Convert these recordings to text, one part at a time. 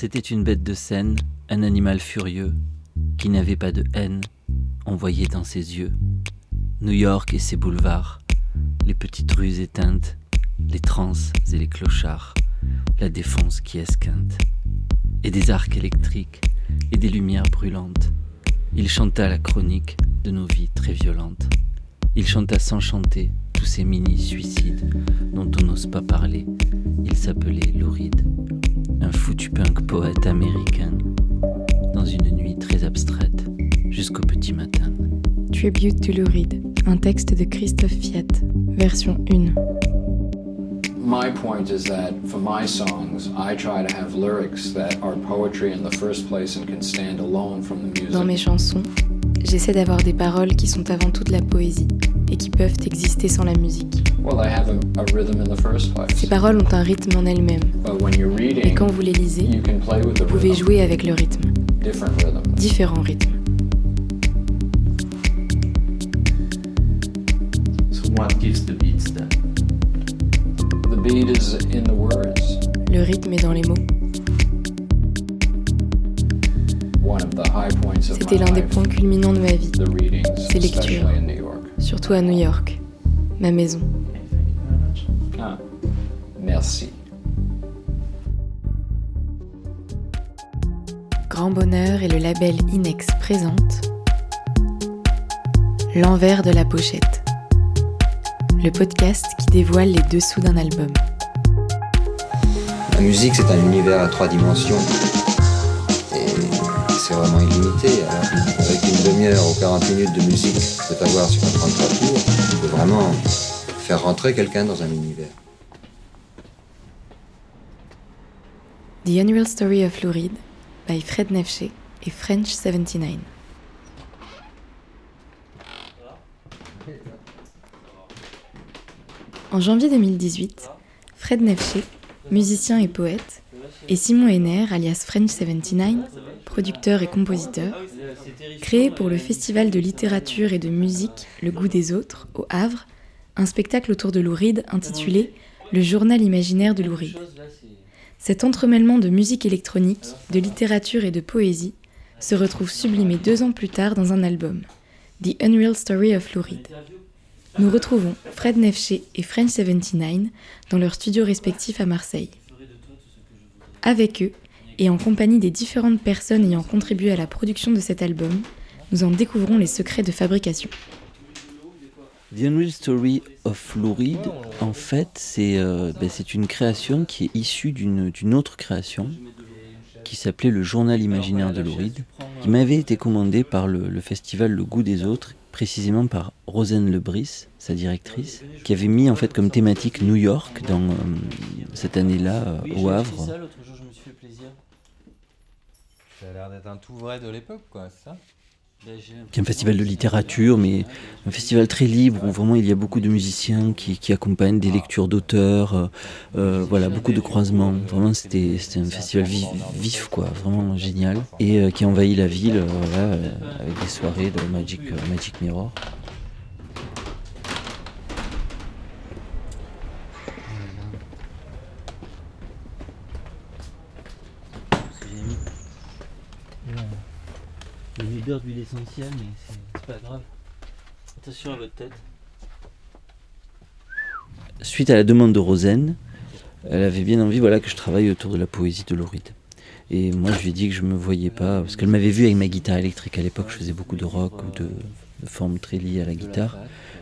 C'était une bête de scène, un animal furieux, qui n'avait pas de haine, on voyait dans ses yeux. New York et ses boulevards, les petites rues éteintes, les trans et les clochards, la défense qui esquinte, et des arcs électriques et des lumières brûlantes. Il chanta la chronique de nos vies très violentes. Il chanta sans chanter tous ces mini-suicides dont on n'ose pas parler. Il s'appelait Louride, un foutu punk poète américain, dans une nuit très abstraite, jusqu'au petit matin. Tribute to Louride, un texte de Christophe Fiat, version 1. My point is that for my songs, I try to have lyrics that are poetry in the first place and can stand alone from the music. Dans mes chansons, j'essaie d'avoir des paroles qui sont avant tout de la poésie et qui peuvent exister sans la musique. Well, they have a, a rhythm in the first place. Ces paroles ont un rythme en elles-mêmes, But when you're et quand vous les lisez, you can play with the vous pouvez rhythm, jouer avec le rythme, different rhythms. différents rythmes. So what gives the beats then? The beat is in the words. Le rythme est dans les mots. C'était l'un des points culminants de ma vie, Ces lectures. surtout à New York, ma maison. Ah, merci. Grand Bonheur et le label Inex présente L'envers de la pochette, le podcast qui dévoile les dessous d'un album. La musique, c'est un univers à trois dimensions. Et c'est vraiment illimité. Alors, avec une demi-heure ou 40 minutes de musique que peut avoir sur un 33 tours, on peut vraiment rentrer quelqu'un dans un univers. The Annual Story of Lou Reed by Fred Nefché et French 79. En janvier 2018, Fred Nefché, musicien et poète, et Simon Henner, alias French 79, producteur et compositeur, créaient pour le Festival de littérature et de musique Le goût des autres, au Havre, un spectacle autour de Lou Reed intitulé Le journal imaginaire de Lou Reed. Cet entremêlement de musique électronique, de littérature et de poésie se retrouve sublimé deux ans plus tard dans un album, The Unreal Story of Lou Reed. Nous retrouvons Fred Nefché et French 79 dans leurs studios respectifs à Marseille. Avec eux, et en compagnie des différentes personnes ayant contribué à la production de cet album, nous en découvrons les secrets de fabrication. The Unreal Story of Lou Reed, en fait, c'est euh, ben, une création qui est issue d'une d'une autre création qui s'appelait le Journal imaginaire de Lou Reed, qui m'avait été commandé par le, le festival Le Goût des Autres, précisément par Rosen Lebris, sa directrice, qui avait mis en fait comme thématique New York dans euh, cette année-là euh, au Havre. Ça a l'air d'être un tout vrai de l'époque, quoi, c'est ça? Qui est un festival de littérature, mais un festival très libre où vraiment il y a beaucoup de musiciens qui, accompagnent des lectures d'auteurs, euh, euh, voilà, beaucoup de croisements. Vraiment, c'était un festival vif, quoi, vraiment génial, et euh, qui envahit la ville, voilà, avec des soirées de Magic Mirror. D'huile essentielle, mais c'est pas grave. Attention à votre tête. Suite à la demande de Rosen, elle avait bien envie voilà, que je travaille autour de la poésie de Lauride. Et moi, je lui ai dit que je me voyais pas, parce qu'elle m'avait vu avec ma guitare électrique à l'époque, je faisais beaucoup de rock ou de, de formes très liées à la guitare.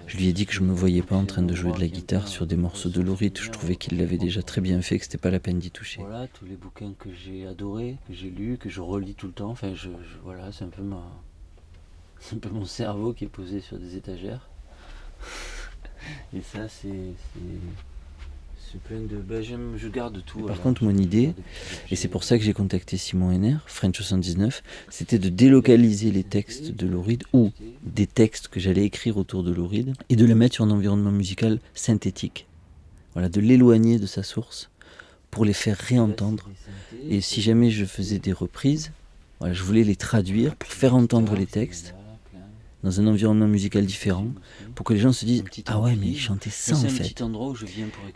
Je lui ai dit que je me voyais pas en train de jouer de la guitare sur des morceaux de Lauride. Je trouvais qu'il l'avait déjà très bien fait, que c'était pas la peine d'y toucher. Voilà, tous les bouquins que j'ai adorés, que j'ai lus, que je relis tout le temps. Enfin, je, je- voilà, c'est un peu ma, c'est un peu mon cerveau qui est posé sur des étagères. Et ça, c'est, c'est, c'est plein de, j'aime, je garde tout. Par contre, mon idée, et c'est pour ça que j'ai contacté Simon Henner, French 79, c'était de délocaliser les textes de Lauride ou des textes que j'allais écrire autour de Lauride et de les mettre sur un environnement musical synthétique. Voilà, de l'éloigner de sa source pour les faire réentendre. Et si jamais je faisais des reprises, voilà, je voulais les traduire pour faire entendre les textes dans un environnement musical différent pour que les gens se disent ah ouais mais il chantait ça en fait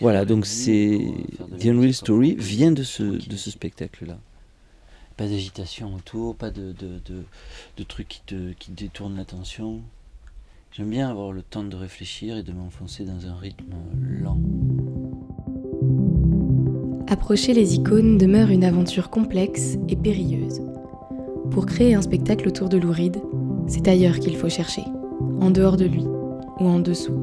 voilà donc c'est The Unreal Story vient de ce de ce spectacle là pas d'agitation autour, pas de, de, de, de trucs qui te qui détournent l'attention. J'aime bien avoir le temps de réfléchir et de m'enfoncer dans un rythme lent. Approcher les icônes demeure une aventure complexe et périlleuse. Pour créer un spectacle autour de Louride, c'est ailleurs qu'il faut chercher, en dehors de lui ou en dessous.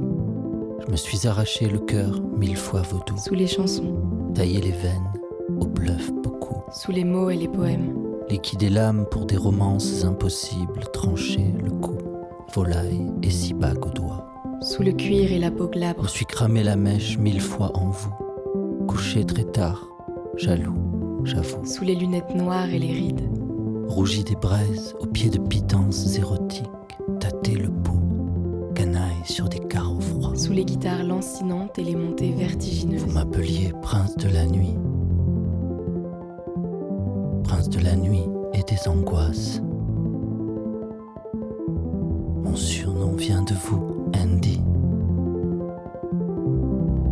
Je me suis arraché le cœur mille fois vaudou. Sous les chansons. Taillé les veines, au bluff beaucoup. Sous les mots et les poèmes. Liquider l'âme pour des romances impossibles, trancher le cou, volaille et si bague au doigt. Sous le cuir et la peau glabre. Je me suis cramé la mèche mille fois en vous. Couché très tard, jaloux, j'avoue. Sous les lunettes noires et les rides. Rougi des braises, aux pieds de pitances érotiques, tâter le pot, canaille sur des carreaux froids. Sous les guitares lancinantes et les montées vertigineuses. Vous m'appeliez prince de la nuit. Prince de la nuit et des angoisses. Mon surnom vient de vous, Andy.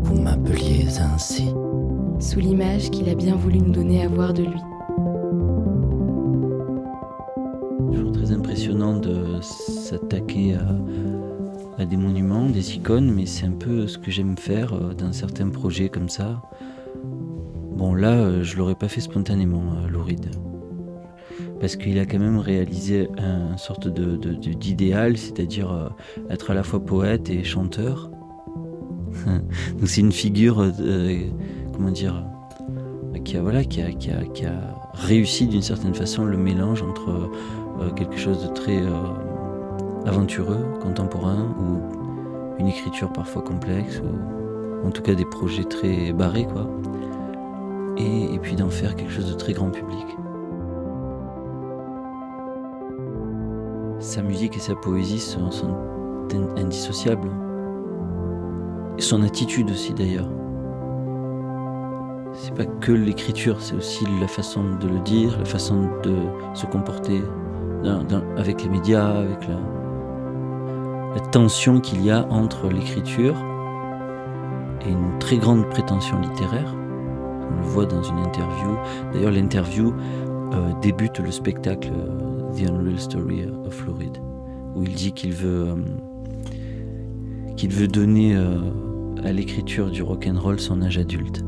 Vous m'appeliez ainsi. Sous l'image qu'il a bien voulu nous donner à voir de lui. S'attaquer à, des monuments, des icônes, mais c'est un peu ce que j'aime faire euh, dans certains projets comme ça. Bon là, euh, je l'aurais pas fait spontanément, euh, Louride. Parce qu'il a quand même réalisé un sorte de, de, de, d'idéal, c'est-à-dire être à la fois poète et chanteur. Donc c'est une figure, comment dire, qui a, voilà, qui a, qui a, qui a réussi d'une certaine façon le mélange entre quelque chose de très aventureux, contemporain, ou une écriture parfois complexe, ou en tout cas des projets très barrés, quoi. Et, et puis d'en faire quelque chose de très grand public. Sa musique et sa poésie sont, indissociables. Son attitude aussi d'ailleurs. C'est pas que l'écriture, c'est aussi la façon de le dire, la façon de se comporter avec les médias, avec la, la tension qu'il y a entre l'écriture et une très grande prétention littéraire. On le voit dans une interview. D'ailleurs, l'interview euh, débute le spectacle euh, The Unreal Story of Floride, où il dit qu'il veut, euh, qu'il veut donner à l'écriture du rock and roll son âge adulte.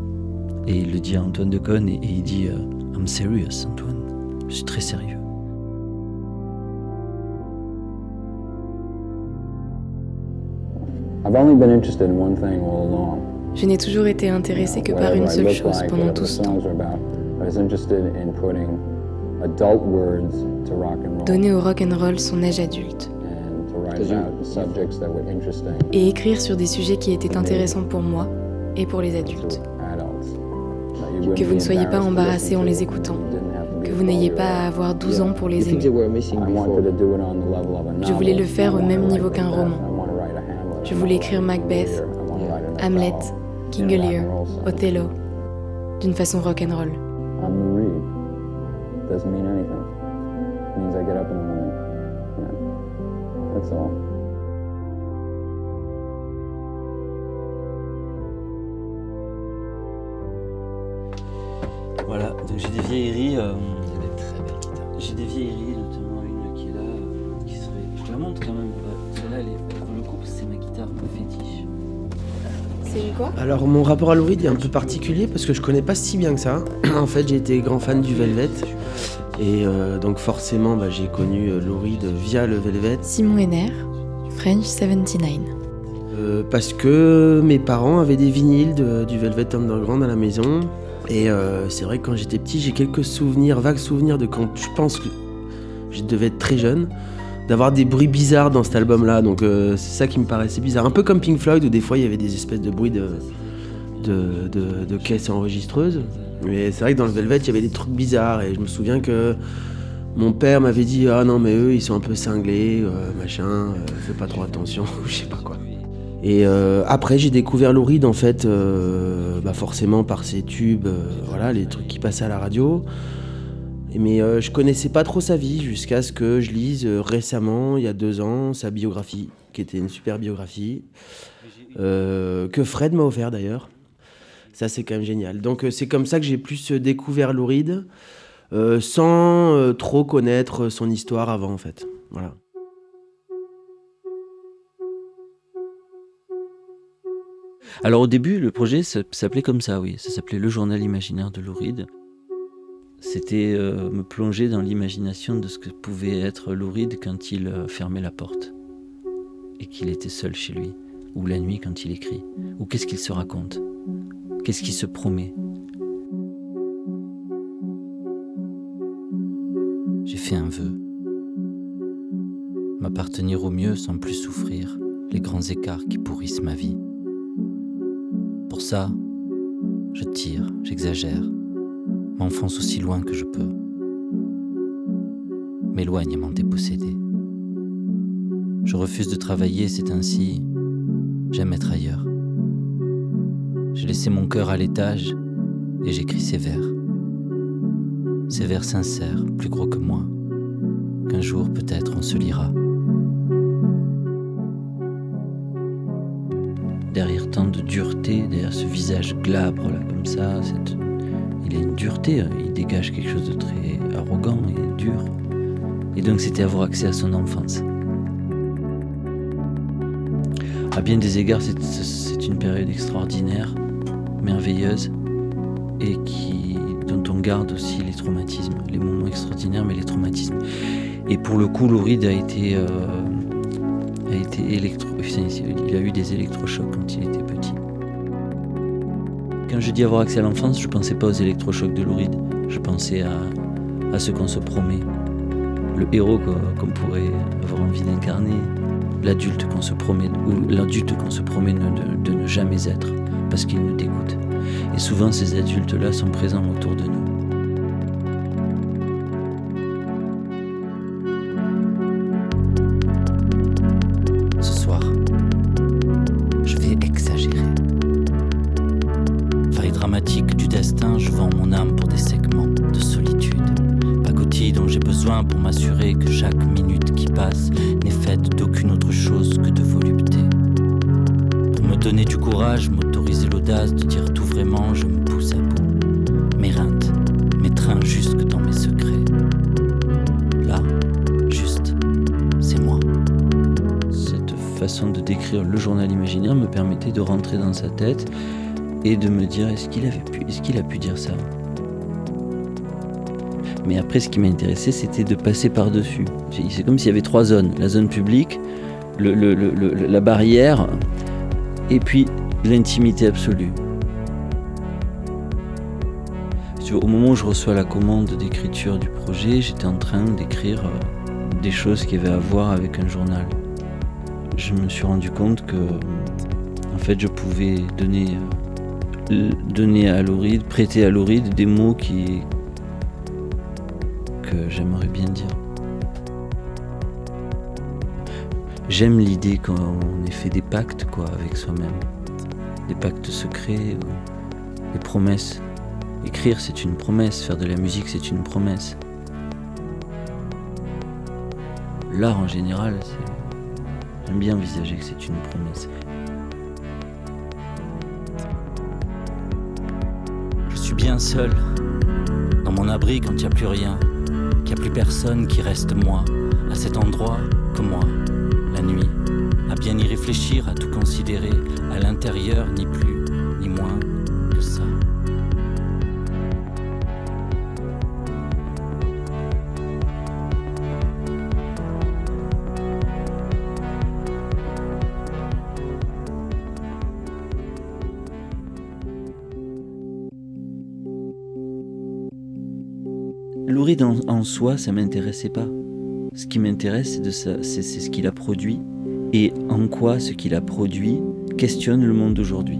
Et il le dit à Antoine Decaune et, et il dit I'm serious, Antoine. Je suis très sérieux. Je n'ai toujours été intéressé que par une seule chose pendant tout ce temps. Donner au rock and roll son âge adulte. Et écrire sur des sujets qui étaient intéressants pour moi et pour les adultes. Que vous ne soyez pas embarrassés en les écoutant. Que vous n'ayez pas à avoir 12 ans pour les aimer. Je voulais le faire au même niveau qu'un roman. Je voulais écrire Macbeth, Hamlet, King Lear, Othello, d'une façon rock'n'roll. Voilà, donc j'ai des vieilleries. Euh, Il y a des très belles guitares. j'ai des vieilleries, notamment une qui est là, euh, qui serait. Je la montre quand même. C'est quoi Alors mon rapport à Lou Reed est un peu particulier parce que je connais pas si bien que ça. en fait j'ai été grand fan du Velvet et euh, donc forcément bah, j'ai connu euh, Lou Reed via le Velvet Simon Henner, French 79. euh, parce que mes parents avaient des vinyles de- du Velvet Underground à la maison et euh, c'est vrai que quand j'étais petit j'ai quelques souvenirs, vagues souvenirs de quand je pense que je devais être très jeune d'avoir des bruits bizarres dans cet album là donc euh, c'est ça qui me paraissait bizarre. Un peu comme Pink Floyd où des fois il y avait des espèces de bruits de, de, de, caisses enregistreuses. Mais c'est vrai que dans le Velvet il y avait des trucs bizarres. Et je me souviens que mon père m'avait dit ah non mais eux ils sont un peu cinglés euh, machin euh, fais pas trop attention je sais pas quoi. Et après j'ai découvert Lou en fait bah forcément par ses tubes voilà les trucs qui passaient à la radio mais euh, je connaissais pas trop sa vie jusqu'à ce que je lise euh, récemment, il y a deux ans, sa biographie, qui était une super biographie, euh, que Fred m'a offert d'ailleurs. Ça c'est quand même génial. Donc euh, c'est comme ça que j'ai plus découvert Lou Reed. euh, sans trop connaître son histoire avant en fait. Voilà. Alors au début, le projet s'appelait comme ça, oui. Ça s'appelait Le Journal imaginaire de Louride. C'était euh, me plonger dans l'imagination de ce que pouvait être Louride quand il fermait la porte et qu'il était seul chez lui, ou la nuit quand il écrit, ou qu'est-ce qu'il se raconte, qu'est-ce qu'il se promet? J'ai fait un vœu. M'appartenir au mieux sans plus souffrir les grands écarts qui pourrissent ma vie. Pour ça, je tire, j'exagère, m'enfonce aussi loin que je peux, m'éloigne à m'en déposséder. Je refuse de travailler, c'est ainsi. J'aime être ailleurs. J'ai laissé mon cœur à l'étage et j'écris ces vers. Ces vers sincères, plus gros que moi, qu'un jour peut-être on se lira. Derrière tant de dureté, derrière ce visage glabre là comme ça, il a une dureté, hein. il dégage quelque chose de très arrogant et dur. Et donc c'était avoir accès à son enfance à bien des égards, c'est une période extraordinaire, merveilleuse, et qui, dont on garde aussi les traumatismes, les moments extraordinaires, mais les traumatismes. Et pour le coup, Louride a été, euh, a été électro, il a eu des électrochocs quand il était petit. Quand je dis avoir accès à l'enfance, je ne pensais pas aux électrochocs de Louride, je pensais à, à ce qu'on se promet, le héros qu'on pourrait avoir envie d'incarner, l'adulte qu'on se promet, ou l'adulte qu'on se promet de, ne jamais être, parce qu'il nous dégoûte. Et souvent, ces adultes-là sont présents autour de nous. Journal imaginaire me permettait de rentrer dans sa tête et de me dire est-ce qu'il a pu dire ça? Mais après, ce qui m'intéressait, c'était de passer par-dessus. C'est comme s'il y avait trois zones. La zone publique, la barrière, et puis l'intimité absolue. Au moment où je reçois la commande d'écriture du projet, j'étais en train d'écrire euh, des choses qui avaient à voir avec un journal. Je me suis rendu compte que, en fait, je pouvais donner, euh, donner à Lauride, prêter à Lauride des mots qui, j'aimerais bien dire. J'aime l'idée qu'on ait fait des pactes quoi avec soi-même, des pactes secrets, des promesses. Écrire c'est une promesse, faire de la musique c'est une promesse. L'art en général, j'aime bien envisager que c'est une promesse. Je suis bien seul, dans mon abri quand il n'y a plus rien. Il n'y a plus personne qui reste moi, à cet endroit que moi, la nuit, à bien y réfléchir, à tout considérer, à l'intérieur, ni plus, en, soi, ça m'intéressait pas. Ce qui m'intéresse, c'est ce qu'il a produit et en quoi ce qu'il a produit questionne le monde d'aujourd'hui.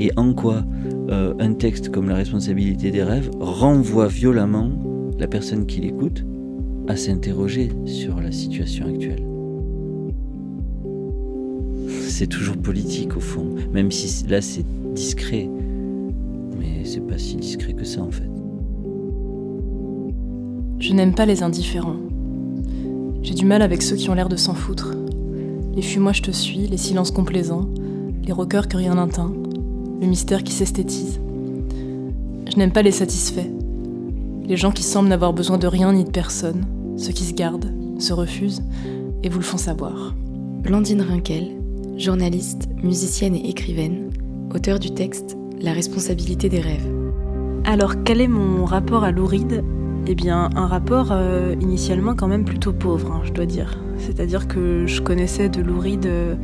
Et en quoi euh, un texte comme La responsabilité des rêves renvoie violemment la personne qui l'écoute à s'interroger sur la situation actuelle. C'est toujours politique au fond, même si là c'est discret, mais c'est pas si discret que ça en fait. Je n'aime pas les indifférents. J'ai du mal avec ceux qui ont l'air de s'en foutre. Les fuis-moi je te suis, les silences complaisants, les rockers que rien n'atteint, le mystère qui s'esthétise. Je n'aime pas les satisfaits, Les gens qui semblent n'avoir besoin de rien ni de personne, ceux qui se gardent, se refusent et vous le font savoir. Blandine Rinkel, journaliste, musicienne et écrivaine, auteur du texte La responsabilité des rêves. Alors quel est mon rapport à Louride? Eh bien un rapport euh, initialement quand même plutôt pauvre, hein, je dois dire. C'est-à-dire que je connaissais de Louride euh,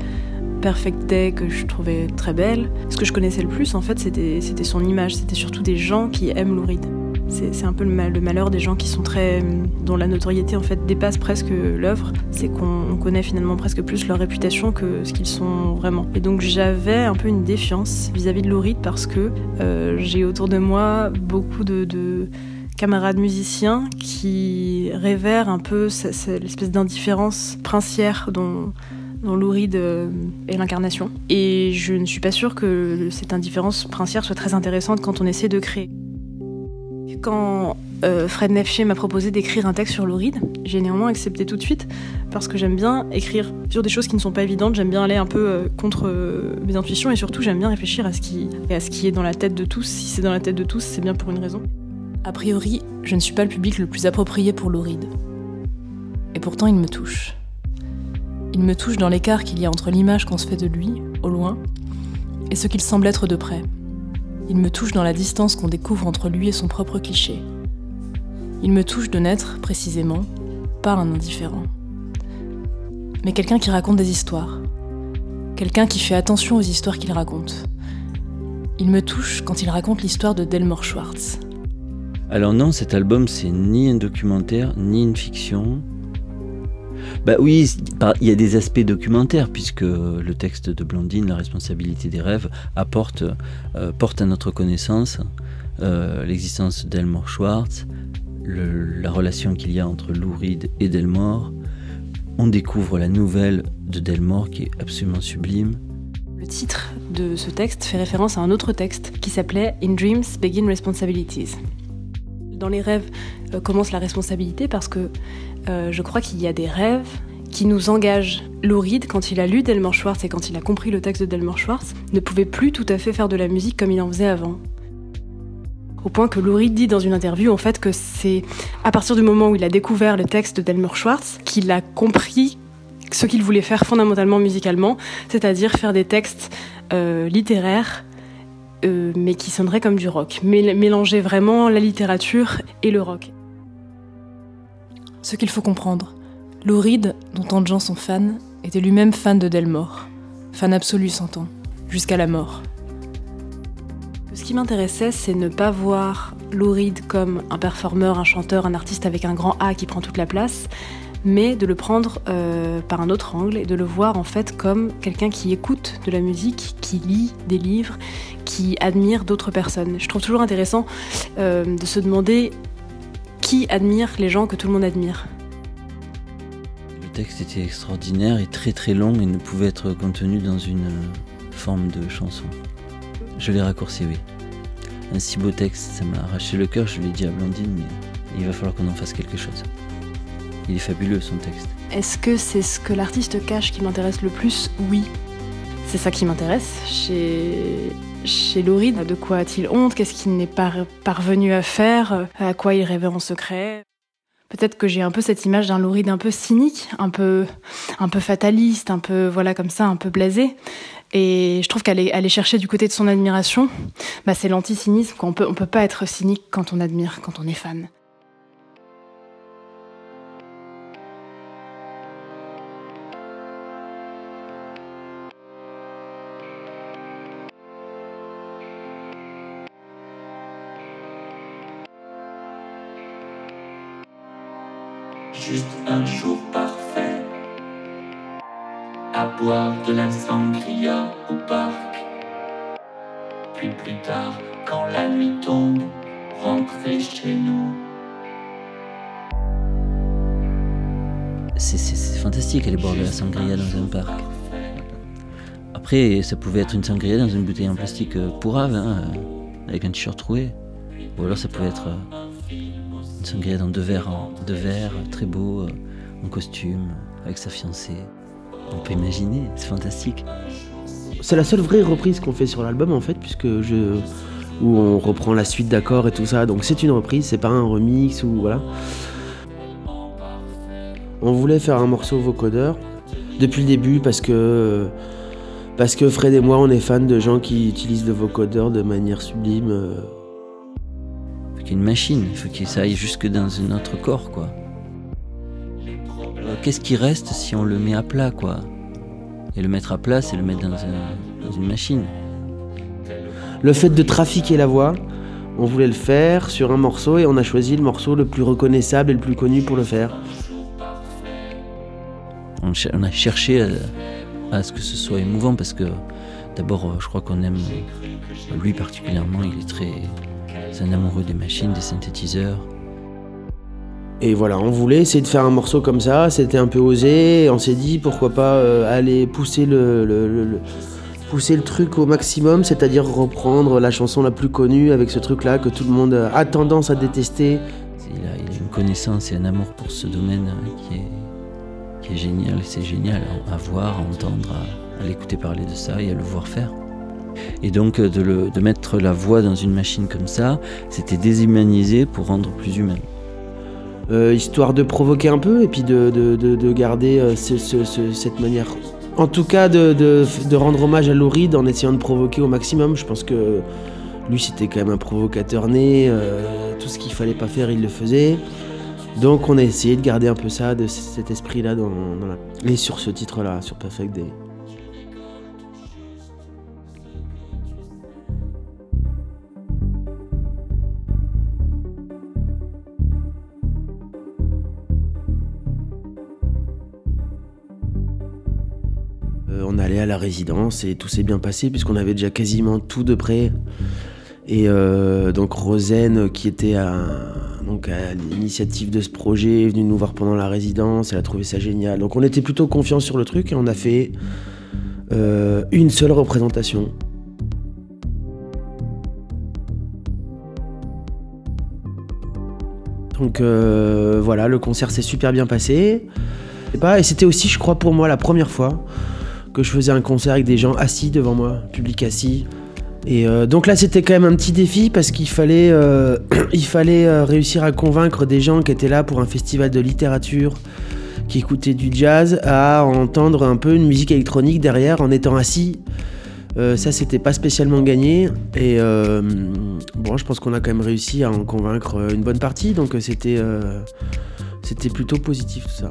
Perfect Day que je trouvais très belle. Ce que je connaissais le plus en fait c'était son image, c'était surtout des gens qui aiment Louride. C'est un peu le, malheur des gens qui sont très. dont la notoriété en fait dépasse presque l'œuvre. C'est qu'on connaît finalement presque plus leur réputation que ce qu'ils sont vraiment. Et donc j'avais un peu une défiance vis-à-vis de Louride parce que euh, j'ai autour de moi beaucoup de, camarades musiciens qui révèrent un peu l'espèce d'indifférence princière dont, Louride euh, est l'incarnation. Et je ne suis pas sûre que cette indifférence princière soit très intéressante quand on essaie de créer. Quand euh, Fred Nefché m'a proposé d'écrire un texte sur l'oride, j'ai néanmoins accepté tout de suite parce que j'aime bien écrire sur des choses qui ne sont pas évidentes, j'aime bien aller un peu euh, contre mes intuitions et surtout j'aime bien réfléchir à ce, qui, à ce qui est dans la tête de tous. Si c'est dans la tête de tous, c'est bien pour une raison. A priori, je ne suis pas le public le plus approprié pour l'oride. Et pourtant, il me touche. Il me touche dans l'écart qu'il y a entre l'image qu'on se fait de lui, au loin, et ce qu'il semble être de près. Il me touche dans la distance qu'on découvre entre lui et son propre cliché. Il me touche de n'être, précisément, pas un indifférent. Mais quelqu'un qui raconte des histoires. Quelqu'un qui fait attention aux histoires qu'il raconte. Il me touche quand il raconte l'histoire de Delmore Schwartz. Alors non, cet album, c'est ni un documentaire, ni une fiction, bah oui, il y a des aspects documentaires, puisque le texte de Blondine, La responsabilité des rêves, apporte, euh, porte à notre connaissance euh, l'existence d'Elmore Schwartz, la relation qu'il y a entre Lou Reed et Delmore. On découvre la nouvelle de Delmore qui est absolument sublime. Le titre de ce texte fait référence à un autre texte qui s'appelait In Dreams Begin Responsibilities. Dans les rêves euh, commence la responsabilité parce que euh, je crois qu'il y a des rêves qui nous engagent. Louride, quand il a lu Delmore Schwartz et quand il a compris le texte de Delmore Schwartz, ne pouvait plus tout à fait faire de la musique comme il en faisait avant. Au point que Louride dit dans une interview en fait que c'est à partir du moment où il a découvert le texte de Delmore Schwartz qu'il a compris ce qu'il voulait faire fondamentalement musicalement, c'est-à-dire faire des textes euh, littéraires euh, mais qui sonneraient comme du rock, mélanger vraiment la littérature et le rock. Ce qu'il faut comprendre, Lou Reed, dont tant de gens sont fans, était lui-même fan de Delmore. Fan absolu, s'entend, jusqu'à la mort. Ce qui m'intéressait, c'est ne pas voir Lou Reed comme un performeur, un chanteur, un artiste avec un grand A qui prend toute la place, mais de le prendre euh, par un autre angle et de le voir en fait comme quelqu'un qui écoute de la musique, qui lit des livres, qui admire d'autres personnes. Je trouve toujours intéressant euh, de se demander qui admire les gens que tout le monde admire Le texte était extraordinaire et très très long et ne pouvait être contenu dans une forme de chanson. Je l'ai raccourci, oui. Un si beau texte, ça m'a arraché le cœur, je l'ai dit à Blandine, mais il va falloir qu'on en fasse quelque chose. Il est fabuleux son texte. Est-ce que c'est ce que l'artiste cache qui m'intéresse le plus? Oui. C'est ça qui m'intéresse chez chez de quoi a-t-il honte? Qu'est-ce qu'il n'est pas parvenu à faire? À quoi il rêvait en secret? Peut-être que j'ai un peu cette image d'un Lauride un peu cynique, un peu, un peu fataliste, un peu voilà comme ça, un peu blasé. Et je trouve qu'aller aller chercher du côté de son admiration, bah c'est l'anti-cynisme. On peut, on peut pas être cynique quand on admire, quand on est fan. C'est fantastique aller boire de la sangria dans un parc. Après, ça pouvait être une sangria dans une bouteille en plastique euh, pourrave, hein, avec un t-shirt troué. Ou alors ça pouvait être euh, Sangria dans deux verres, deux verres très beau, euh, en costume, avec sa fiancée. On peut imaginer, c'est fantastique. C'est la seule vraie reprise qu'on fait sur l'album en fait, puisque je, où on reprend la suite d'accords et tout ça. Donc c'est une reprise, c'est pas un remix ou voilà. On voulait faire un morceau vocodeur depuis le début parce que parce que Fred et moi on est fans de gens qui utilisent le vocodeur de manière sublime. euh. Faut qu'il y ait une machine, il faut que ça aille jusque dans un autre corps, quoi. Euh, Qu'est-ce qui reste si on le met à plat, quoi? Et le mettre à plat, c'est le mettre dans une machine. Le fait de trafiquer la voix, on voulait le faire sur un morceau et on a choisi le morceau le plus reconnaissable et le plus connu pour le faire. On, a cherché à, à ce que ce soit émouvant parce que d'abord, euh, je crois qu'on aime, euh, lui particulièrement, il est très. C'est un amoureux des machines, des synthétiseurs. Et voilà, on voulait essayer de faire un morceau comme ça, c'était un peu osé, et on s'est dit pourquoi pas euh, aller pousser le, le- le- le- pousser le truc au maximum, c'est-à-dire reprendre la chanson la plus connue avec ce truc-là que tout le monde a tendance à détester. Il a, il a une connaissance et un amour pour ce domaine hein, qui est, qui est génial. C'est génial à, à voir, à entendre, à, à l'écouter parler de ça et à le voir faire. Et donc de, le- de mettre la voix dans une machine comme ça, c'était déshumaniser pour rendre plus humain. Euh, histoire de provoquer un peu et puis de, de- de- de garder euh, ce- ce- ce- cette manière. En tout cas, de, rendre hommage à Lauride en essayant de provoquer au maximum. Je pense que lui, c'était quand même un provocateur né. euh, tout ce qu'il fallait pas faire, il le faisait. Donc, on a essayé de garder un peu ça, de cet esprit-là dans. Et sur ce titre-là, sur Perfect Day. Et tout s'est bien passé puisqu'on avait déjà quasiment tout de près. Et euh, donc Rosen, qui était à, à l'initiative de ce projet, est venue nous voir pendant la résidence, elle a trouvé ça génial. Donc on était plutôt confiants sur le truc et on a fait euh, une seule représentation. Donc euh, voilà, le concert s'est super bien passé. Et pas- et c'était aussi, je crois, pour moi la première fois que je faisais un concert avec des gens assis devant moi, public assis. Et euh, donc là, c'était quand même un petit défi parce qu'il fallait, euh, euh, réussir à convaincre des gens qui étaient là pour un festival de littérature, qui écoutaient du jazz, à entendre un peu une musique électronique derrière en étant assis. Ça, c'était pas spécialement gagné. Et bon, je pense qu'on a quand même réussi à en convaincre une bonne partie. Donc c'était, c'était plutôt positif tout ça.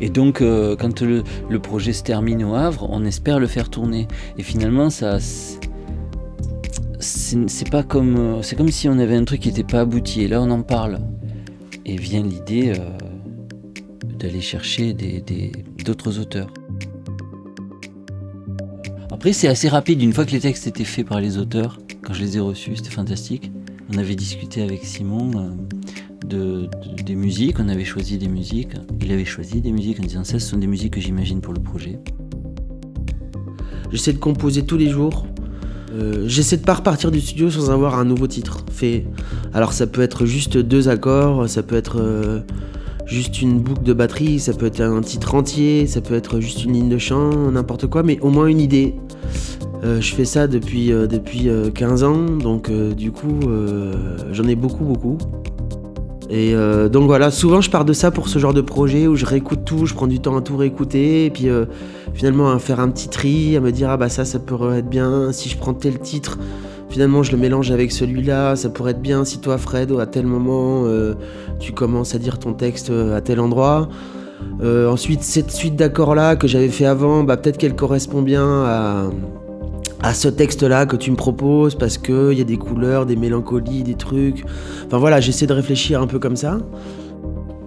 Et donc, euh, quand le, projet se termine au Havre, on espère le faire tourner. Et finalement, ça. c'est- pas comme. euh, C'est comme si on avait un truc qui n'était pas abouti. Et là, on en parle. Et vient l'idée euh, d'aller chercher d'autres auteurs. Après, c'est assez rapide. Une fois que les textes étaient faits par les auteurs, quand je les ai reçus, c'était fantastique. On avait discuté avec Simon de, de- des musiques, on avait choisi des musiques. Il avait choisi des musiques en disant ça, ce sont des musiques que j'imagine pour le projet. J'essaie de composer tous les jours. Euh, J'essaie de pas repartir du studio sans avoir un nouveau titre fait. Alors ça peut être juste deux accords, ça peut être euh, juste une boucle de batterie, ça peut être un titre entier, ça peut être juste une ligne de chant, n'importe quoi, mais au moins une idée. Euh, je fais ça depuis, depuis euh, 15 ans, donc du coup j'en ai beaucoup beaucoup. Et euh, donc voilà, souvent je pars de ça pour ce genre de projet où je réécoute tout, je prends du temps à tout réécouter, et puis euh, finalement à faire un petit tri, à me dire ah bah ça ça pourrait être bien, si je prends tel titre, finalement je le mélange avec celui-là, ça pourrait être bien si toi Fred à tel moment euh, tu commences à dire ton texte à tel endroit. Ensuite cette suite d'accords là que j'avais fait avant, bah peut-être qu'elle correspond bien à, à ce texte-là que tu me proposes parce que il y a des couleurs, des mélancolies, des trucs. Enfin voilà, j'essaie de réfléchir un peu comme ça.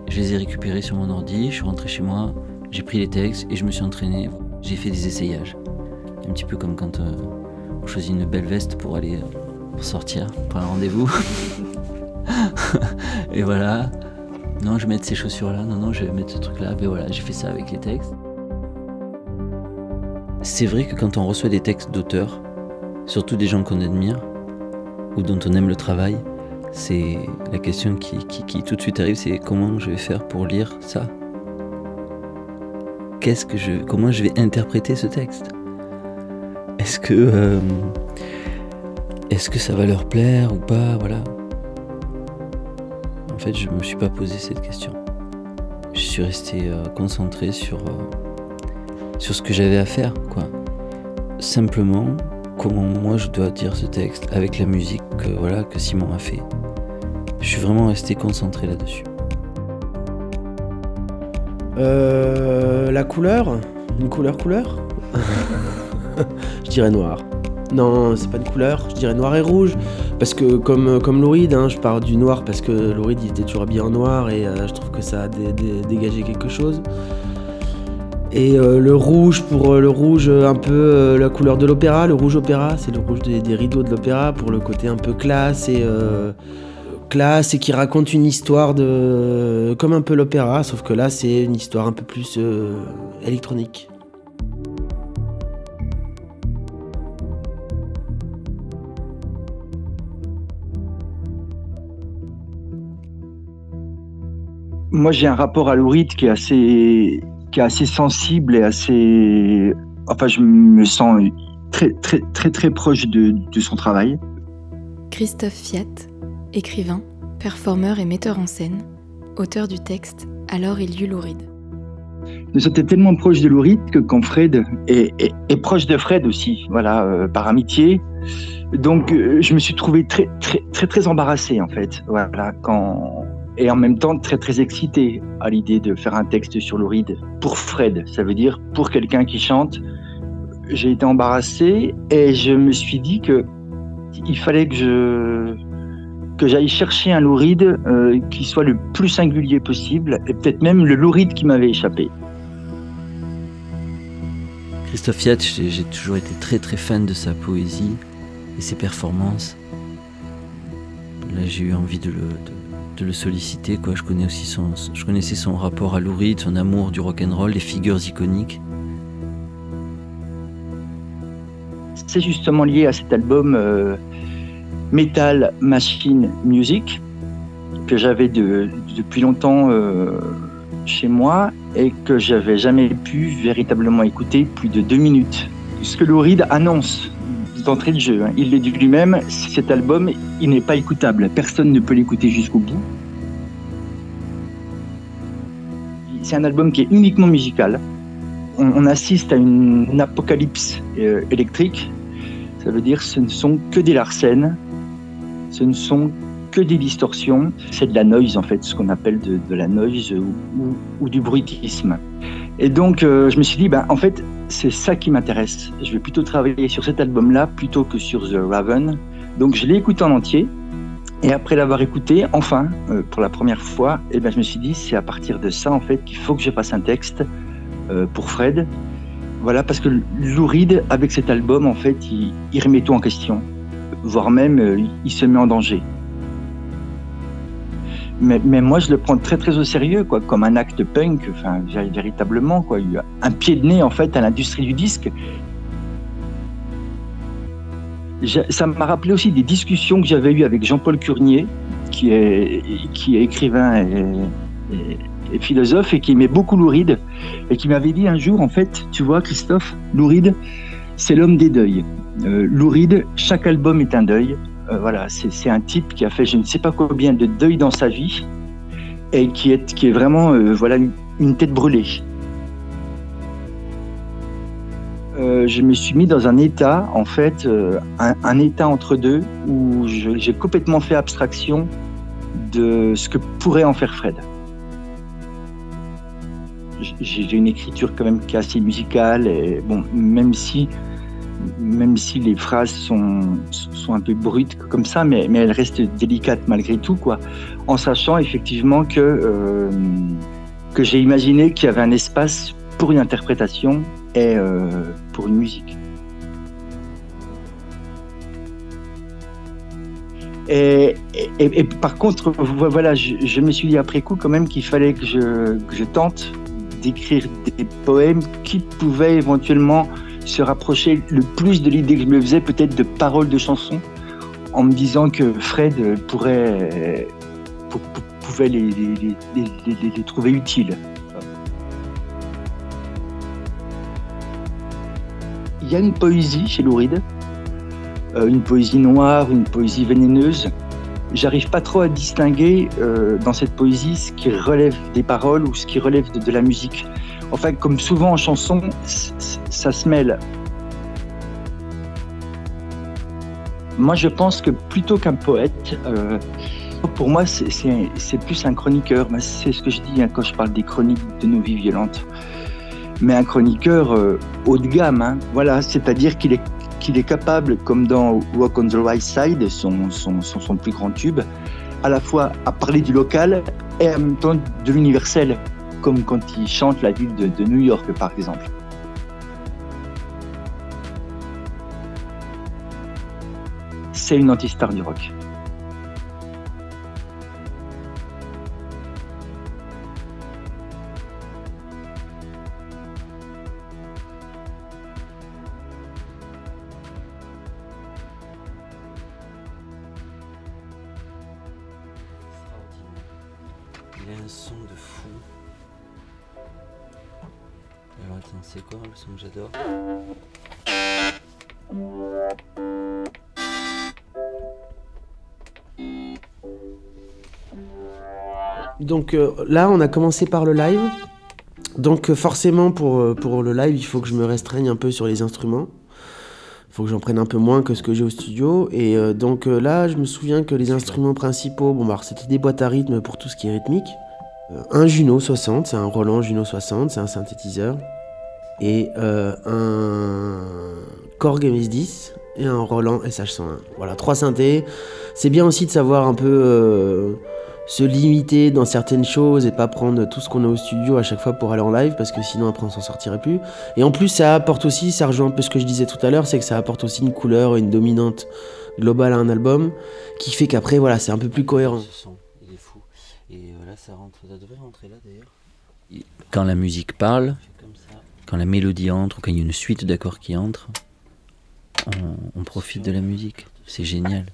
Je les ai récupérés sur mon ordi, je suis rentré chez moi, j'ai pris les textes et je me suis entraîné. J'ai fait des essayages. Un petit peu comme quand euh, on choisit une belle veste pour aller euh, sortir, pour un rendez-vous. et voilà. Non, je vais mettre ces chaussures-là. Non, non, je vais mettre ce truc-là. Ben voilà, j'ai fait ça avec les textes. C'est vrai que quand on reçoit des textes d'auteurs, surtout des gens qu'on admire ou dont on aime le travail, C'est la question qui, tout de suite arrive, c'est comment je vais faire pour lire ça? Qu'est-ce que je, comment je vais interpréter ce texte? Est-ce que, euh, est-ce que ça va leur plaire ou pas? Voilà. En fait, je me suis pas posé cette question. Je suis resté euh, concentré sur euh, sur ce que j'avais à faire, quoi. Simplement, comment moi je dois dire ce texte avec la musique que, voilà, que Simon a fait. Je suis vraiment resté concentré là-dessus. Euh, la couleur? Une couleur couleur? Je dirais noir. Non, c'est pas une couleur, je dirais noir et rouge. Parce que comme, comme Louride, hein, je parle du noir parce que Louride il était toujours habillé en noir et euh, je trouve que ça a dégagé quelque chose. Et euh, le rouge pour euh, le rouge un peu la couleur de l'opéra, le rouge opéra, c'est le rouge des, rideaux de l'opéra pour le côté un peu classe et classe et qui raconte une histoire de comme un peu l'opéra, sauf que là c'est une histoire un peu plus électronique. moi j'ai un rapport à Louride qui est assez qui est assez sensible et assez enfin je me sens très très très très proche de, de son travail. Christophe Fiat, écrivain, performeur et metteur en scène, auteur du texte Alors il y eut Louride. Je sentais tellement proche de Louride que quand Fred est, est, proche de Fred aussi, voilà, euh, par amitié. Donc euh, je me suis trouvé très très très très embarrassé en fait, voilà, quand et en même temps très très excité à l'idée de faire un texte sur Louride pour Fred, ça veut dire pour quelqu'un qui chante. J'ai été embarrassé et je me suis dit que il fallait que je que j'aille chercher un Louride euh, qui soit le plus singulier possible et peut-être même le Louride qui m'avait échappé. Christophe Fiat, j'ai toujours été très très fan de sa poésie et ses performances. Là, j'ai eu envie de le, le solliciter. Quoi. Je, connais aussi son, je connaissais son rapport à Lou son amour du rock'n'roll, les figures iconiques. C'est justement lié à cet album euh, Metal Machine Music que j'avais depuis longtemps euh, chez moi et que j'avais jamais pu véritablement écouter plus de deux minutes. Ce que Lou annonce d'entrée de jeu. Hein. Il le dit lui-même, cet album, il n'est pas écoutable. Personne ne peut l'écouter jusqu'au bout. C'est un album qui est uniquement musical. On, assiste à une, apocalypse euh, électrique. Ça veut dire ce ne sont que des larcènes, ce ne sont que des distorsions. C'est de la noise en fait, ce qu'on appelle de, la noise ou, du bruitisme. Et donc euh, je me suis dit, ben, en fait, c'est ça qui m'intéresse. Je vais plutôt travailler sur cet album-là plutôt que sur The Raven. Donc je l'ai écouté en entier. Et après l'avoir écouté, enfin, euh, pour la première fois, eh ben, je me suis dit, c'est à partir de ça, en fait, qu'il faut que je fasse un texte euh, pour Fred. Voilà, parce que Lou Reed, avec cet album, en fait, il, remet tout en question, voire même, euh, il se met en danger. Mais, moi, je le prends très, très au sérieux, quoi, comme un acte punk, enfin, véritablement, quoi. Un pied de nez, en fait, à l'industrie du disque ça m'a rappelé aussi des discussions que j'avais eues avec Jean-Paul Curnier, qui est, qui est écrivain et, philosophe et qui aimait beaucoup Louride et qui m'avait dit un jour, en fait, tu vois, Christophe, Louride, c'est l'homme des deuils. Euh, Louride, chaque album est un deuil. Euh, voilà, c'est un type qui a fait je ne sais pas combien de deuils dans sa vie et qui est, qui est vraiment euh, voilà, une tête brûlée. Euh, je me suis mis dans un état, en fait, euh, un, état entre deux, où j'ai complètement fait abstraction de ce que pourrait en faire Fred. J'ai une écriture quand même qui est assez musicale, et bon, même si, même si les phrases sont, sont un peu brutes comme ça, mais, mais elles restent délicates malgré tout, quoi, en sachant effectivement que, euh, que j'ai imaginé qu'il y avait un espace pour une interprétation et euh, pour une musique. Et, par contre, voilà, je, me suis dit après coup quand même qu'il fallait que je, que je tente d'écrire des poèmes qui pouvaient éventuellement se rapprocher le plus de l'idée que je me faisais, peut-être de paroles de chansons, en me disant que Fred pourrait, pouvait les, les, trouver utiles. Il y a une poésie chez Louride, euh, une poésie noire, une poésie vénéneuse. J'arrive pas trop à distinguer euh, dans cette poésie ce qui relève des paroles ou ce qui relève de, la musique. Enfin, comme souvent en chanson, ça se mêle. Moi, je pense que plutôt qu'un poète, euh, pour moi, c'est plus un chroniqueur. C'est ce que je dis hein, quand je parle des chroniques de nos vies violentes. Mais un chroniqueur euh, haut de gamme, hein. voilà, c'est-à-dire qu'il est, capable, comme dans Walk on the Right Side, son, son, son, plus grand tube, à la fois à parler du local et en même temps de l'universel, comme quand il chante la ville de, de New York, par exemple. c'est une anti-star du rock. Donc euh, là, on a commencé par le live. Donc euh, forcément, pour, euh, pour le live, il faut que je me restreigne un peu sur les instruments. Il faut que j'en prenne un peu moins que ce que j'ai au studio. Et donc là, je me souviens que les instruments principaux, bon, bah, c'était des boîtes à rythme pour tout ce qui est rythmique. un Juno 60, c'est un Roland Juno 60, c'est un synthétiseur. Et un Korg MS10 et un Roland SH101. Voilà, trois synthés. C'est bien aussi de savoir un peu se limiter dans certaines choses et pas prendre tout ce qu'on a au studio à chaque fois pour aller en live parce que sinon après on s'en sortirait plus. Et en plus ça apporte aussi, ça rejoint un peu ce que je disais tout à l'heure, c'est que ça apporte aussi une couleur, une dominante globale à un album qui fait qu'après voilà c'est un peu plus cohérent. il est fou. Et euh, là ça rentre, ça devrait rentrer là d'ailleurs. Quand la musique parle, quand la mélodie entre ou quand il y a une suite d'accords qui entre, on, profite de la musique. C'est génial.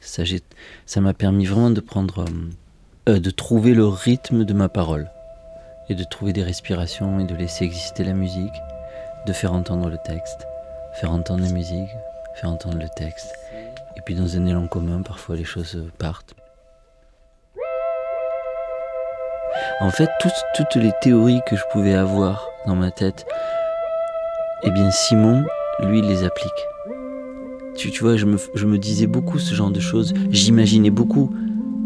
Ça m'a permis vraiment de prendre... Euh, euh, de trouver le rythme de ma parole et de trouver des respirations et de laisser exister la musique, de faire entendre le texte, faire entendre la musique, faire entendre le texte. Et puis dans un élan commun, parfois les choses partent. En fait, toutes, les théories que je pouvais avoir dans ma tête, eh bien Simon, lui, les applique. Tu, tu vois, je me, je me disais beaucoup ce genre de choses, j'imaginais beaucoup,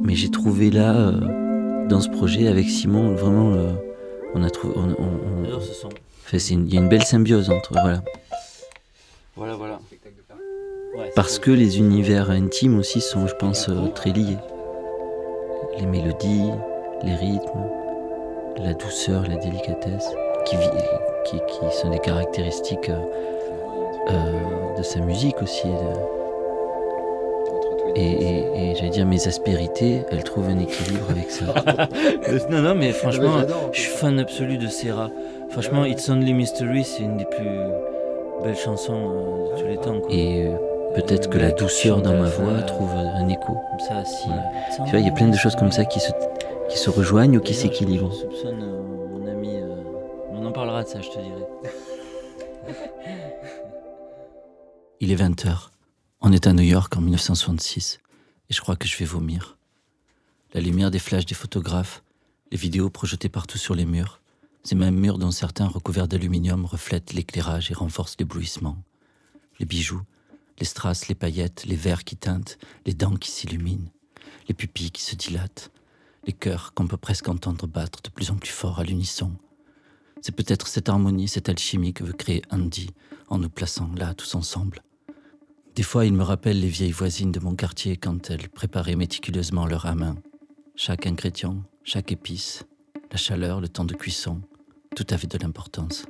mais j'ai trouvé là, euh, dans ce projet avec Simon, vraiment, euh, on a trouvé. On, il y a une belle symbiose entre. Voilà. Voilà, voilà. Parce que les univers intimes aussi sont, je pense, euh, très liés. Les mélodies, les rythmes, la douceur, la délicatesse, qui, qui, qui sont des caractéristiques de sa musique aussi. Et, j'allais dire, mes aspérités, elles trouvent un équilibre avec ça. non, non, mais franchement, je suis fan absolu de Serra. Franchement, It's Only Mystery, c'est une des plus belles chansons euh, de tous les temps. Et euh, peut-être que la douceur dans ma voix trouve un écho. Comme ça, si. Tu vois, il y a plein de choses comme ça qui se, qui se rejoignent ou qui s'équilibrent. Je soupçonne euh, mon ami. on en parlera de ça, je te dirai. Il est 20h. On est à New York en 1966 et je crois que je vais vomir. La lumière des flashs des photographes, les vidéos projetées partout sur les murs, ces mêmes murs dont certains recouverts d'aluminium reflètent l'éclairage et renforcent l'éblouissement. Les bijoux, les strass, les paillettes, les verres qui teintent, les dents qui s'illuminent, les pupilles qui se dilatent, les cœurs qu'on peut presque entendre battre de plus en plus fort à l'unisson. C'est peut-être cette harmonie, cette alchimie que veut créer Andy en nous plaçant là tous ensemble. Des fois, il me rappelle les vieilles voisines de mon quartier quand elles préparaient méticuleusement leur main. Chaque ingrédient, chaque épice, la chaleur, le temps de cuisson, tout avait de l'importance.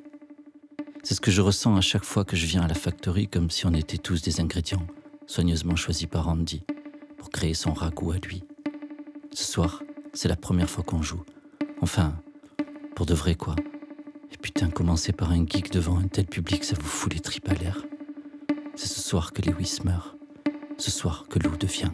C'est ce que je ressens à chaque fois que je viens à la factory comme si on était tous des ingrédients, soigneusement choisis par Andy, pour créer son ragoût à lui. Ce soir, c'est la première fois qu'on joue. Enfin, pour de vrai quoi. Et putain, commencer par un geek devant un tel public, ça vous fout les tripes à l'air. C'est ce soir que Lewis meurt. ce soir que l'eau devient.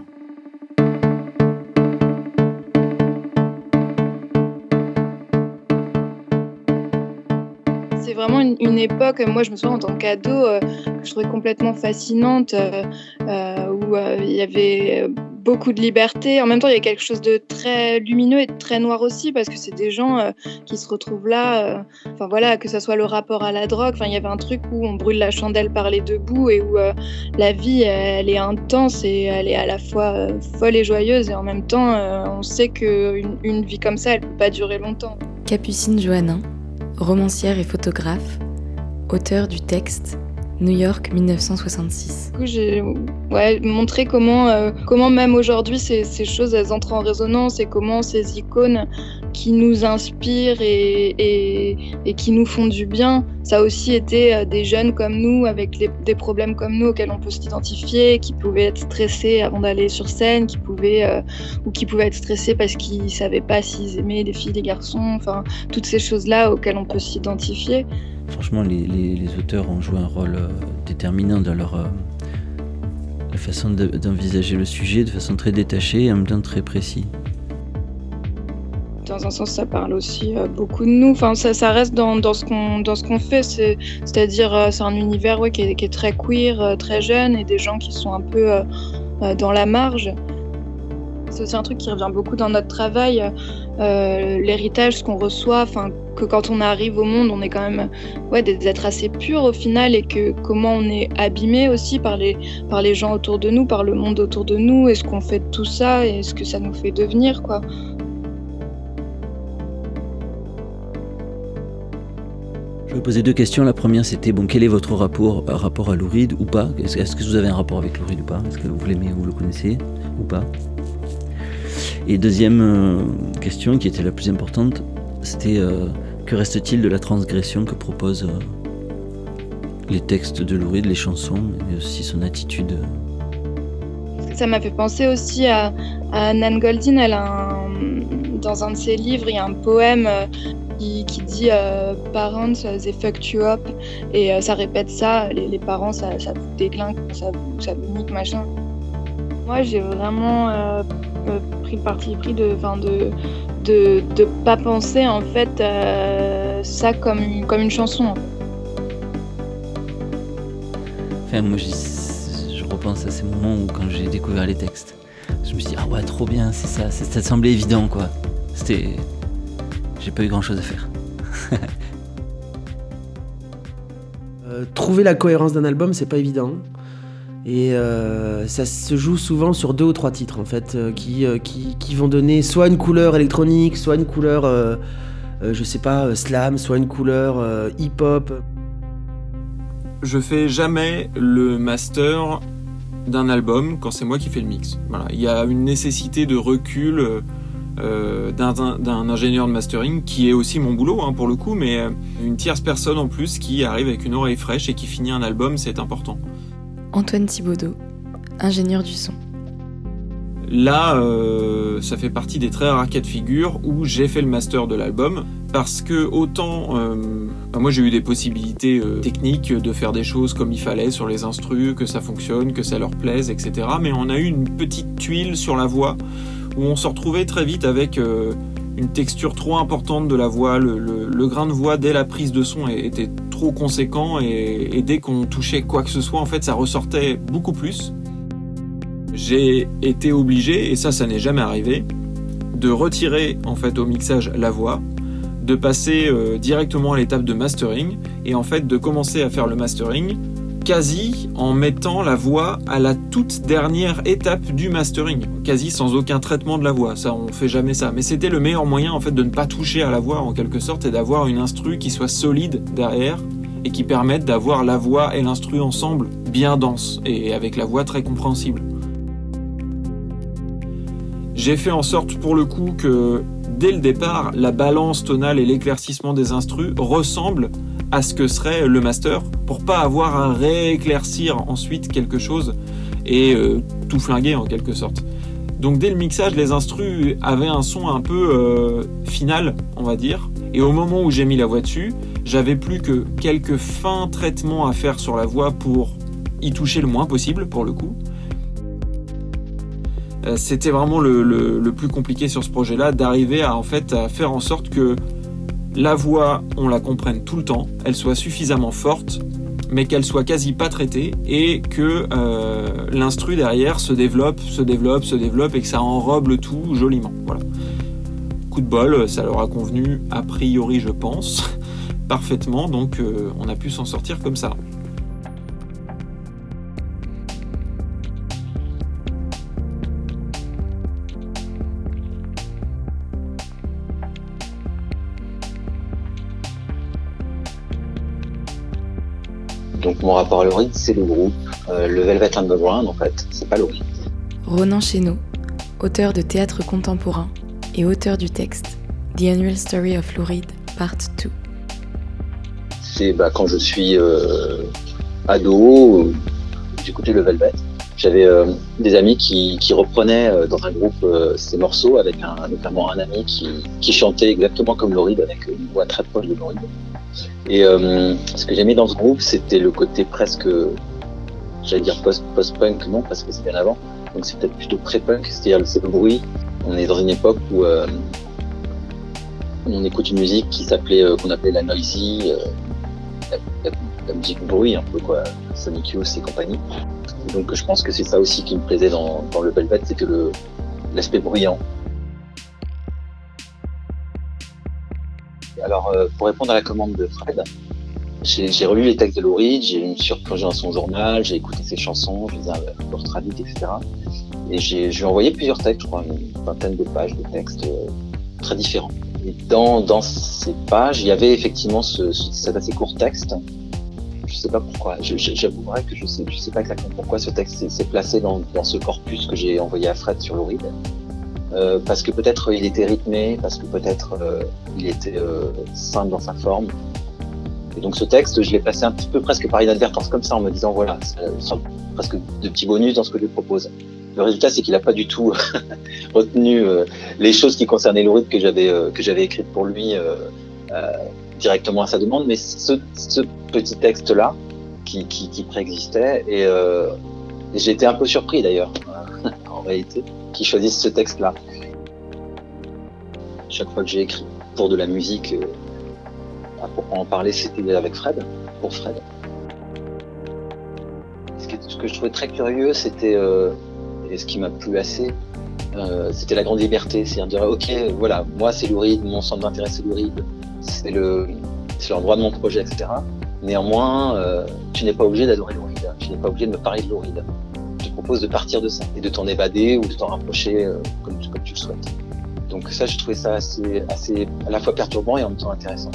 C'est vraiment une, époque, moi je me souviens en tant qu'ado, euh, que je trouvais complètement fascinante, euh, euh, où il y avait beaucoup de liberté. En même temps, il y a quelque chose de très lumineux et de très noir aussi, parce que c'est des gens euh, qui se retrouvent là. Euh, voilà, que ce soit le rapport à la drogue. Enfin, il y avait un truc où on brûle la chandelle par les deux bouts et où euh, la vie, elle est intense et elle est à la fois folle et joyeuse. Et en même temps, on sait qu'une une vie comme ça, elle peut pas durer longtemps. Capucine Johannin, romancière et photographe, auteur du texte New York 1966. Du coup, j'ai montré comment, euh, comment même aujourd'hui ces, ces, choses elles entrent en résonance et comment ces icônes qui nous inspirent et, qui nous font du bien, ça a aussi été euh, des jeunes comme nous avec des problèmes comme nous auxquels on peut s'identifier, qui pouvaient être stressés avant d'aller sur scène, qui pouvaient euh, ou qui pouvaient être stressés parce qu'ils savaient pas s'ils aimaient les filles, les garçons, enfin toutes ces choses là auxquelles on peut s'identifier. Franchement, les, auteurs ont joué un rôle euh, déterminant dans leur façon d'envisager le sujet de façon très détachée et en même temps très précis. Dans un sens, ça parle aussi euh, beaucoup de nous. Enfin, ça, reste dans, ce qu'on fait. C'est-à-dire, euh, c'est un univers qui, est, est, très queer, euh, très jeune, et des gens qui sont un peu dans la marge. C'est aussi un truc qui revient beaucoup dans notre travail, l'héritage, ce qu'on reçoit, que quand on arrive au monde, on est quand même des êtres assez purs au final, et que comment on est abîmé aussi par les, gens autour de nous, par le monde autour de nous, et ce qu'on fait de tout ça, et ce que ça nous fait devenir, quoi. Poser deux questions. La première, c'était bon, quel est votre rapport, rapport à Louride ou pas? Est-ce que vous avez un rapport avec Louride ou pas? Est-ce que vous l'aimez ou vous le connaissez ou pas? Et deuxième euh, question, qui était la plus importante, c'était euh, que reste-t-il de la transgression que proposent euh, les textes de Louride, les chansons, mais aussi son attitude? Ça m'a fait penser aussi à, à Nan Goldin. Elle a un, dans un de ses livres, il y a un poème qui, dit euh, Parents, they fucked you up. Et euh, ça répète ça, les, parents, ça, ça vous déglingue, ça vous, ça vous nique, machin. Moi, j'ai vraiment euh, pris le parti pris de, de, de, de pas penser en fait ça comme, comme une chanson. Enfin, moi, je repense à ces moments où quand j'ai découvert les textes, je me suis dit ah ouais trop bien, c'est ça, ça semblait évident quoi. C'était, j'ai pas eu grand chose à faire. euh, trouver la cohérence d'un album, c'est pas évident. Et euh, ça se joue souvent sur deux ou trois titres en fait, euh, qui, euh, qui, qui, vont donner soit une couleur électronique, soit une couleur, euh, je sais pas, slam, soit une couleur hip-hop. Je fais jamais le master d'un album quand c'est moi qui fais le mix. Voilà. Il y a une nécessité de recul euh, d'un ingénieur de mastering qui est aussi mon boulot hein, pour le coup, mais une tierce personne en plus qui arrive avec une oreille fraîche et qui finit un album, c'est important. Antoine Thibaudot, ingénieur du son. Là, euh, ça fait partie des très rares cas de figure où j'ai fait le master de l'album parce que autant euh, bah moi j'ai eu des possibilités euh, techniques de faire des choses comme il fallait sur les instrus, que ça fonctionne, que ça leur plaise, etc. Mais on a eu une petite tuile sur la voix où on se retrouvait très vite avec euh, une texture trop importante de la voix, le, grain de voix dès la prise de son était trop conséquent et, et dès qu'on touchait quoi que ce soit, en fait, ça ressortait beaucoup plus. J'ai été obligé, et ça, ça n'est jamais arrivé, de retirer en fait au mixage la voix, de passer euh, directement à l'étape de mastering et en fait de commencer à faire le mastering quasi en mettant la voix à la toute dernière étape du mastering, quasi sans aucun traitement de la voix. Ça, on fait jamais ça. Mais c'était le meilleur moyen en fait de ne pas toucher à la voix en quelque sorte et d'avoir une instru qui soit solide derrière et qui permette d'avoir la voix et l'instru ensemble bien dense et avec la voix très compréhensible. J'ai fait en sorte pour le coup que dès le départ, la balance tonale et l'éclaircissement des instrus ressemblent à ce que serait le master pour pas avoir à rééclaircir ensuite quelque chose et euh, tout flinguer en quelque sorte. Donc dès le mixage, les instrus avaient un son un peu euh, final, on va dire. Et au moment où j'ai mis la voix dessus, j'avais plus que quelques fins traitements à faire sur la voix pour y toucher le moins possible pour le coup. Euh, C'était vraiment le, le- plus compliqué sur ce projet-là, d'arriver à en fait à faire en sorte que la voix, on la comprenne tout le temps, elle soit suffisamment forte, mais qu'elle soit quasi pas traitée et que euh, l'instru derrière se développe, se développe, se développe et que ça enrobe le tout joliment. Voilà. Coup de bol, ça leur a convenu a priori, je pense, parfaitement, donc euh, on a pu s'en sortir comme ça. Mon rapport à c'est le groupe, euh, le Velvet Underground en fait, c'est pas. Ronan Chénaud, auteur de théâtre contemporain et auteur du texte The Annual Story of Lou Reed, Part 2. C'est bah, quand je suis euh, ado, j'écoutais le Velvet. J'avais euh, des amis qui, reprenaient euh, dans un groupe euh, ces morceaux avec notamment un ami qui, chantait exactement comme Loride avec une voix très proche de Loride. Et ce que j'aimais dans ce groupe, c'était le côté presque, j'allais dire post- post-punk, non, parce que c'est bien avant. Donc c'est peut-être plutôt pré-punk, c'est-à-dire c'est le bruit. On est dans une époque où on écoute une musique qui s'appelait, qu'on appelait la noisy, la, la- la musique bruit un peu quoi, Sonic Youth et compagnie. Donc je pense que c'est ça aussi qui me plaisait dans, dans le Velvet, c'était l'aspect bruyant. Alors euh, pour répondre à la commande de Fred, j'ai relu les textes de Lou j'ai me suis dans son journal, j'ai écouté ses chansons, je les ai un peu retraduites, etc. Et j'ai- je lui envoyé plusieurs textes, je crois, une vingtaine de pages de textes euh, très différents. Et dans, ces pages, il y avait effectivement ce- cet assez court texte. Je sais pas pourquoi. J'avouerai que je sais, je sais pas exactement pourquoi ce texte s'est- placé dans, ce corpus que j'ai envoyé à Fred sur Lou Reed. Euh, parce que peut-être il était rythmé, parce que peut-être euh, il était euh, simple dans sa forme. Et donc ce texte, je l'ai placé un petit peu presque par inadvertance comme ça, en me disant voilà, ça presque de petits bonus dans ce que je lui propose. Le résultat, c'est qu'il n'a pas du tout retenu euh, les choses qui concernaient rythme que j'avais euh, que j'avais écrites pour lui euh, euh, directement à sa demande, mais ce, petit texte-là qui, préexistait et, euh, j'ai été un peu surpris d'ailleurs en réalité qu'il choisisse ce texte-là. Chaque fois que j'ai écrit pour de la musique, euh, à proprement parler, c'était avec Fred, pour Fred. Ce que, je trouvais très curieux, c'était, euh, et ce qui m'a plu assez, euh, c'était la grande liberté. C'est-à-dire dire, ok, voilà, moi c'est Lou Reed, mon centre d'intérêt c'est Lou C'est le, c'est l'endroit de mon projet, etc. Néanmoins, euh, tu n'es pas obligé d'adorer Reed, tu n'es pas obligé de me parler de Reed. Je te propose de partir de ça et de t'en évader ou de t'en rapprocher euh, comme, comme tu le souhaites. Donc ça, je trouvais ça assez, assez à la fois perturbant et en même temps intéressant.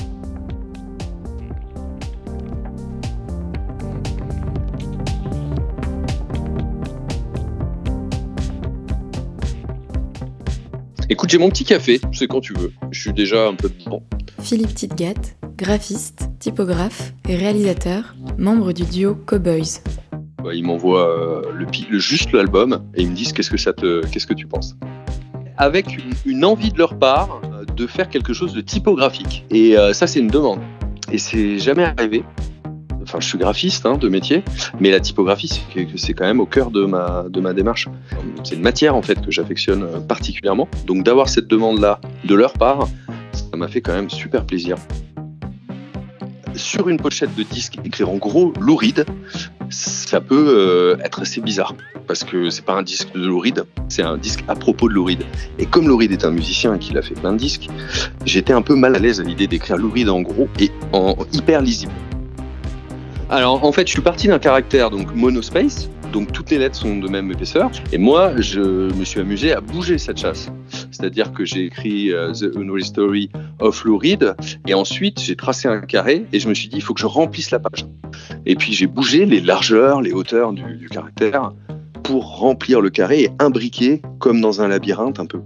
Écoute, j'ai mon petit café, c'est quand tu veux. Je suis déjà un peu dedans. Philippe Titgat, graphiste, typographe et réalisateur, membre du duo Cowboys. Bah, Ils m'envoient euh, le, pi- le- juste l'album et ils me disent qu'est-ce que ça te, qu'est-ce que tu penses. Avec une, une envie de leur part euh, de faire quelque chose de typographique. Et euh, ça, c'est une demande. Et c'est jamais arrivé. Enfin, je suis graphiste hein, de métier, mais la typographie, c'est quand même au cœur de ma, de ma démarche. C'est une matière en fait que j'affectionne particulièrement. Donc d'avoir cette demande-là de leur part, ça m'a fait quand même super plaisir. Sur une pochette de disque, écrire en gros Lou Reed, ça peut euh, être assez bizarre parce que c'est pas un disque de Lou Reed, c'est un disque à propos de Lou Reed. Et comme Lou Reed est un musicien et qu'il a fait plein de disques, j'étais un peu mal à l'aise à l'idée d'écrire Lou Reed en gros et en hyper lisible. Alors en fait, je suis parti d'un caractère donc monospace, donc toutes les lettres sont de même épaisseur. Et moi, je me suis amusé à bouger cette chasse. C'est-à-dire que j'ai écrit euh, The Unreal Story of Lou et ensuite j'ai tracé un carré, et je me suis dit, il faut que je remplisse la page. Et puis j'ai bougé les largeurs, les hauteurs du caractère pour remplir le carré et imbriquer comme dans un labyrinthe un peu.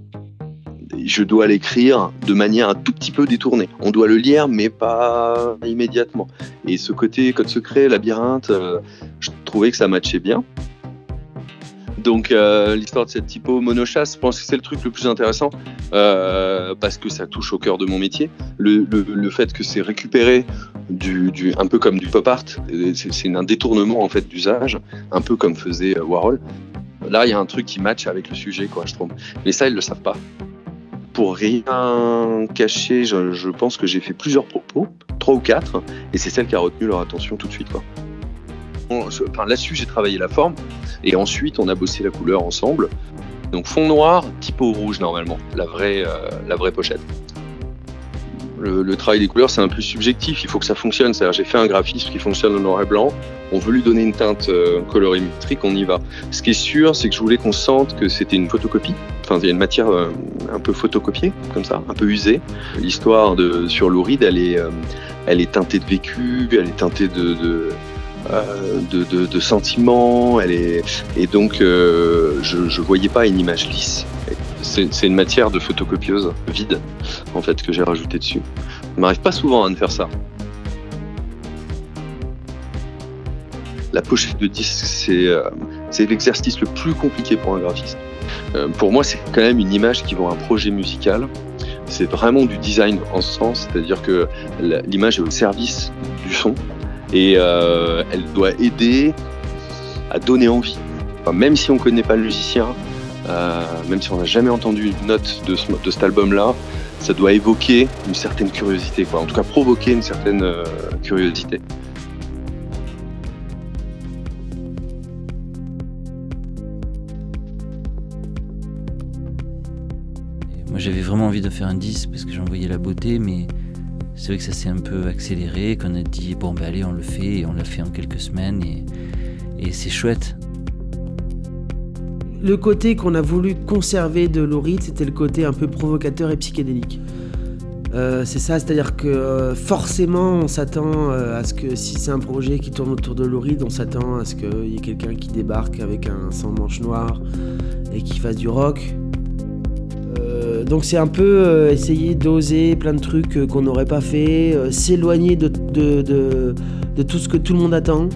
Je dois l'écrire de manière un tout petit peu détournée. On doit le lire, mais pas immédiatement. Et ce côté code secret, labyrinthe, euh, je trouvais que ça matchait bien. Donc euh, l'histoire de cette typo monochasse, je pense que c'est le truc le plus intéressant euh, parce que ça touche au cœur de mon métier. Le, fait que c'est récupéré un peu comme du pop art, c'est un détournement en fait d'usage, un peu comme faisait Warhol. Là, il y a un truc qui match avec le sujet, quoi, je trouve. Mais ça, ils le savent pas. Pour rien cacher, je, pense que j'ai fait plusieurs propos, trois ou quatre, et c'est celle qui a retenu leur attention tout de suite, quoi. Enfin, là-dessus, j'ai travaillé la forme, et ensuite, on a bossé la couleur ensemble. Donc, fond noir, typo rouge, normalement, la vraie, euh, la vraie pochette. Le, le travail des couleurs, c'est un peu subjectif, il faut que ça fonctionne. C'est-à-dire, j'ai fait un graphisme qui fonctionne en noir et blanc, on veut lui donner une teinte euh, colorimétrique, on y va. Ce qui est sûr, c'est que je voulais qu'on sente que c'était une photocopie. Enfin, il y a une matière euh, un peu photocopiée, comme ça, un peu usée. L'histoire de sur Louride, elle est, euh, elle est teintée de vécu, elle est teintée de, de, de, de- sentiments, elle est, et donc je, je voyais pas une image lisse. C'est une matière de photocopieuse vide, en fait, que j'ai rajouté dessus. Ça m'arrive pas souvent hein, de faire ça. La pochette de disque, c'est euh, l'exercice le plus compliqué pour un graphiste. Euh, pour moi, c'est quand même une image qui vend un projet musical. C'est vraiment du design en ce sens, c'est-à-dire que l'image est au service du son et euh, elle doit aider à donner envie. Même si on connaît pas le musicien, euh, même si on n'a jamais entendu une note de, ce- de cet album-là, ça doit évoquer une certaine curiosité, quoi. en tout cas provoquer une certaine euh, curiosité. Moi j'avais vraiment envie de faire un 10 parce que j'en voyais la beauté, mais c'est vrai que ça s'est un peu accéléré, qu'on a dit bon ben allez on le fait et on l'a fait en quelques semaines et c'est chouette. Le côté qu'on a voulu conserver de Louride, c'était le côté un peu provocateur et psychédélique. Euh, c'est ça, c'est-à-dire que euh, forcément on s'attend euh, à ce que si c'est un projet qui tourne autour de Louride, on s'attend à ce qu'il y ait quelqu'un qui débarque avec un sans manche noir et qui fasse du rock. Donc c'est un peu essayer d'oser plein de trucs qu'on n'aurait pas fait, s'éloigner de tout ce que tout le monde attend.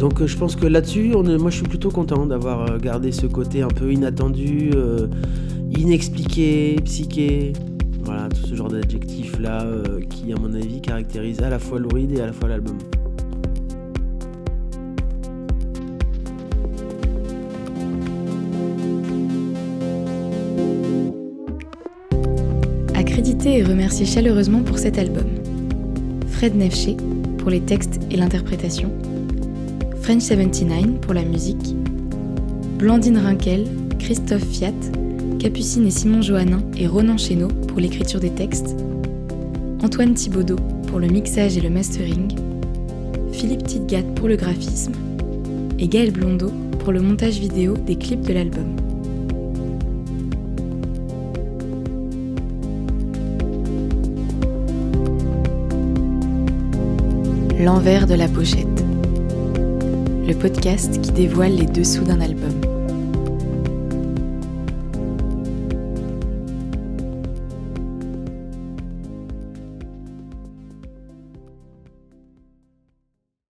Donc euh, je pense que là-dessus, moi je suis plutôt content d'avoir euh, gardé ce côté un peu inattendu, euh, inexpliqué, psyché. Voilà, tout ce genre d'adjectifs là euh, qui, à mon avis, caractérise à la fois Louride et à la fois l'album. À créditer et remercier chaleureusement pour cet album. Fred Nefché pour les textes et l'interprétation. French 79 pour la musique. Blandine Rinkel, Christophe Fiat, Capucine et Simon Johannin et Ronan Chéneau pour l'écriture des textes. Antoine Thibaudot pour le mixage et le mastering. Philippe Tidgat pour le graphisme. Et Gaël Blondeau pour le montage vidéo des clips de l'album. L'envers de la pochette. Le podcast qui dévoile les dessous d'un album.